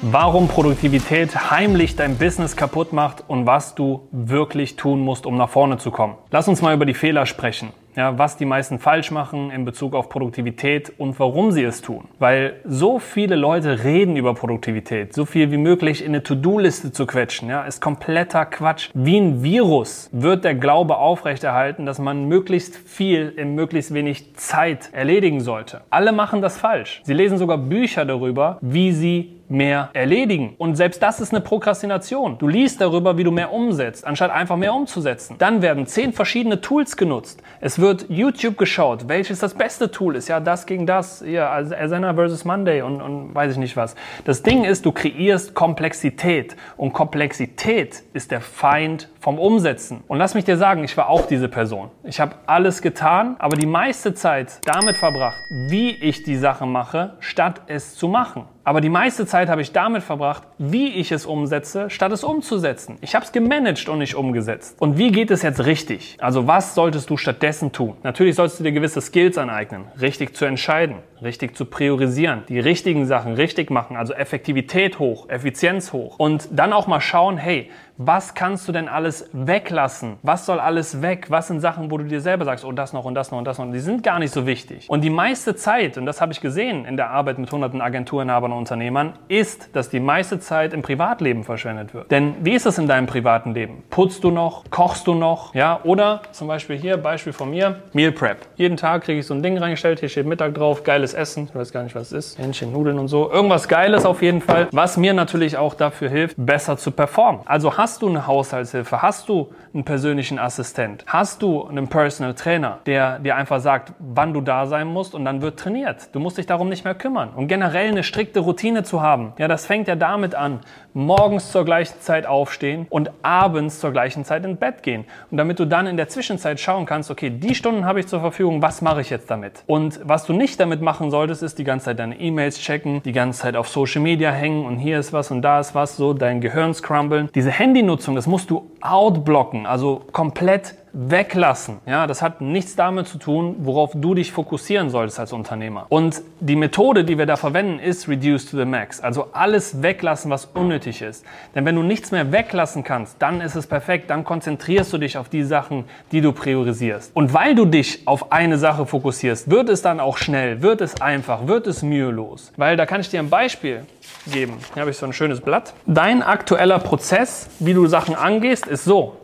Warum Produktivität heimlich dein Business kaputt macht und was du wirklich tun musst, um nach vorne zu kommen. Lass uns mal über die Fehler sprechen ja, was die meisten falsch machen in Bezug auf Produktivität und warum sie es tun. Weil so viele Leute reden über Produktivität, so viel wie möglich in eine To-Do-Liste zu quetschen, ja, ist kompletter Quatsch. Wie ein Virus wird der Glaube aufrechterhalten, dass man möglichst viel in möglichst wenig Zeit erledigen sollte. Alle machen das falsch. Sie lesen sogar Bücher darüber, wie sie mehr erledigen. Und selbst das ist eine Prokrastination. Du liest darüber, wie du mehr umsetzt, anstatt einfach mehr umzusetzen. Dann werden zehn verschiedene Tools genutzt. Es wird YouTube geschaut, welches das beste Tool ist. Ja, das gegen das, ja, also Asana versus Monday und, und weiß ich nicht was. Das Ding ist, du kreierst Komplexität und Komplexität ist der Feind vom Umsetzen. Und lass mich dir sagen, ich war auch diese Person. Ich habe alles getan, aber die meiste Zeit damit verbracht, wie ich die Sache mache, statt es zu machen. Aber die meiste Zeit habe ich damit verbracht, wie ich es umsetze, statt es umzusetzen. Ich habe es gemanagt und nicht umgesetzt. Und wie geht es jetzt richtig? Also was solltest du stattdessen tun? Natürlich solltest du dir gewisse Skills aneignen, richtig zu entscheiden, richtig zu priorisieren, die richtigen Sachen richtig machen, also Effektivität hoch, Effizienz hoch. Und dann auch mal schauen, hey, was kannst du denn alles weglassen? Was soll alles weg? Was sind Sachen, wo du dir selber sagst, oh, das noch und das noch und das noch. Die sind gar nicht so wichtig. Und die meiste Zeit, und das habe ich gesehen in der Arbeit mit hunderten Agenturinhabern und Unternehmern, ist, dass die meiste Zeit im Privatleben verschwendet wird. Denn wie ist es in deinem privaten Leben? Putzt du noch? Kochst du noch? Ja, oder zum Beispiel hier, Beispiel von mir, Meal Prep. Jeden Tag kriege ich so ein Ding reingestellt, hier steht Mittag drauf, geiles Essen. Ich weiß gar nicht, was es ist. Hähnchen, Nudeln und so. Irgendwas Geiles auf jeden Fall, was mir natürlich auch dafür hilft, besser zu performen. Also hast Hast du eine Haushaltshilfe? Hast du einen persönlichen Assistent? Hast du einen Personal Trainer, der dir einfach sagt, wann du da sein musst und dann wird trainiert? Du musst dich darum nicht mehr kümmern. Und generell eine strikte Routine zu haben, ja, das fängt ja damit an, morgens zur gleichen Zeit aufstehen und abends zur gleichen Zeit ins Bett gehen. Und damit du dann in der Zwischenzeit schauen kannst, okay, die Stunden habe ich zur Verfügung, was mache ich jetzt damit? Und was du nicht damit machen solltest, ist die ganze Zeit deine E-Mails checken, die ganze Zeit auf Social Media hängen und hier ist was und da ist was, so dein Gehirn scrumbeln. Diese Handy Handynutzung, das musst du outblocken, also komplett weglassen. Ja, das hat nichts damit zu tun, worauf du dich fokussieren solltest als Unternehmer. Und die Methode, die wir da verwenden, ist Reduce to the Max. Also alles weglassen, was unnötig ist. Denn wenn du nichts mehr weglassen kannst, dann ist es perfekt. Dann konzentrierst du dich auf die Sachen, die du priorisierst. Und weil du dich auf eine Sache fokussierst, wird es dann auch schnell, wird es einfach, wird es mühelos. Weil da kann ich dir ein Beispiel geben. Hier habe ich so ein schönes Blatt. Dein aktueller Prozess, wie du Sachen angehst, ist so.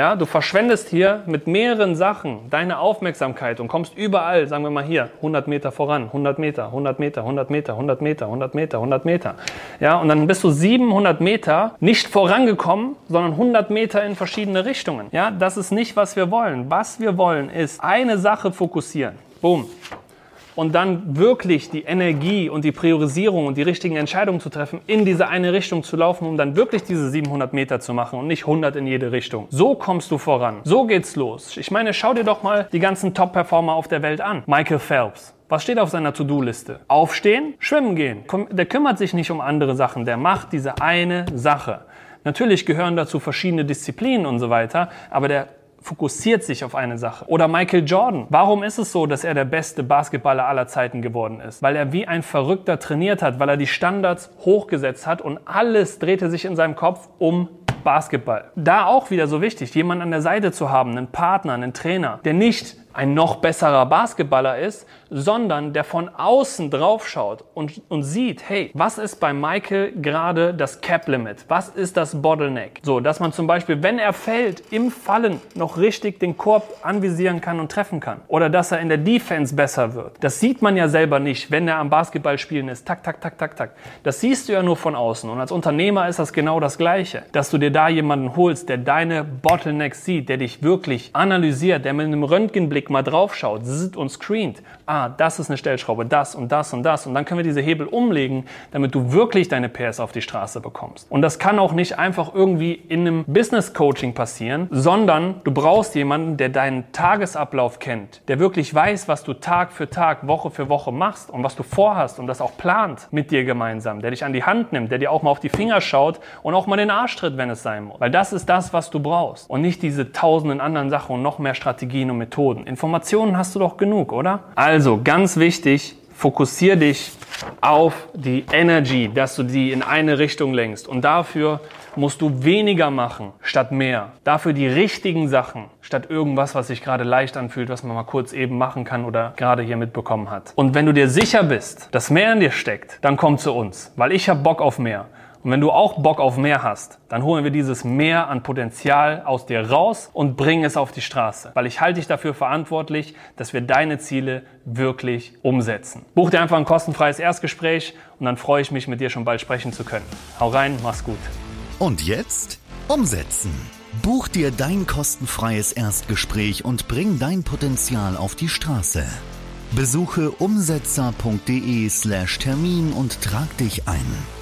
Ja, du verschwendest hier mit mehreren Sachen deine Aufmerksamkeit und kommst überall, sagen wir mal hier, 100 Meter voran, 100 Meter, 100 Meter, 100 Meter, 100 Meter, 100 Meter, 100 Meter. Ja, und dann bist du 700 Meter nicht vorangekommen, sondern 100 Meter in verschiedene Richtungen. Ja, das ist nicht, was wir wollen. Was wir wollen, ist eine Sache fokussieren. Boom und dann wirklich die Energie und die Priorisierung und die richtigen Entscheidungen zu treffen, in diese eine Richtung zu laufen, um dann wirklich diese 700 Meter zu machen und nicht 100 in jede Richtung. So kommst du voran. So geht's los. Ich meine, schau dir doch mal die ganzen Top-Performer auf der Welt an. Michael Phelps. Was steht auf seiner To-Do-Liste? Aufstehen, schwimmen gehen. Der kümmert sich nicht um andere Sachen. Der macht diese eine Sache. Natürlich gehören dazu verschiedene Disziplinen und so weiter, aber der fokussiert sich auf eine Sache. Oder Michael Jordan. Warum ist es so, dass er der beste Basketballer aller Zeiten geworden ist? Weil er wie ein Verrückter trainiert hat, weil er die Standards hochgesetzt hat und alles drehte sich in seinem Kopf um Basketball. Da auch wieder so wichtig, jemanden an der Seite zu haben, einen Partner, einen Trainer, der nicht ein noch besserer Basketballer ist, sondern der von außen drauf schaut und, und sieht, hey, was ist bei Michael gerade das Cap Limit? Was ist das Bottleneck? So, dass man zum Beispiel, wenn er fällt, im Fallen noch richtig den Korb anvisieren kann und treffen kann. Oder dass er in der Defense besser wird. Das sieht man ja selber nicht, wenn er am Basketballspielen ist. Tak, tak, tak, tak, tak. Das siehst du ja nur von außen. Und als Unternehmer ist das genau das Gleiche. Dass du dir da jemanden holst, der deine Bottlenecks sieht, der dich wirklich analysiert, der mit einem Röntgenblick Blick mal drauf schaut und screent, ah, das ist eine Stellschraube, das und das und das. Und dann können wir diese Hebel umlegen, damit du wirklich deine PS auf die Straße bekommst. Und das kann auch nicht einfach irgendwie in einem Business Coaching passieren, sondern du brauchst jemanden, der deinen Tagesablauf kennt, der wirklich weiß, was du Tag für Tag, Woche für Woche machst und was du vorhast und das auch plant mit dir gemeinsam, der dich an die Hand nimmt, der dir auch mal auf die Finger schaut und auch mal den Arsch tritt, wenn es sein muss. Weil das ist das, was du brauchst und nicht diese tausenden anderen Sachen und noch mehr Strategien und Methoden. Informationen hast du doch genug, oder? Also ganz wichtig, fokussier dich auf die Energy, dass du die in eine Richtung lenkst. Und dafür musst du weniger machen statt mehr. Dafür die richtigen Sachen statt irgendwas, was sich gerade leicht anfühlt, was man mal kurz eben machen kann oder gerade hier mitbekommen hat. Und wenn du dir sicher bist, dass mehr in dir steckt, dann komm zu uns, weil ich habe Bock auf mehr. Und wenn du auch Bock auf mehr hast, dann holen wir dieses Mehr an Potenzial aus dir raus und bringen es auf die Straße. Weil ich halte dich dafür verantwortlich, dass wir deine Ziele wirklich umsetzen. Buch dir einfach ein kostenfreies Erstgespräch und dann freue ich mich, mit dir schon bald sprechen zu können. Hau rein, mach's gut. Und jetzt umsetzen. Buch dir dein kostenfreies Erstgespräch und bring dein Potenzial auf die Straße. Besuche umsetzer.de slash Termin und trag dich ein.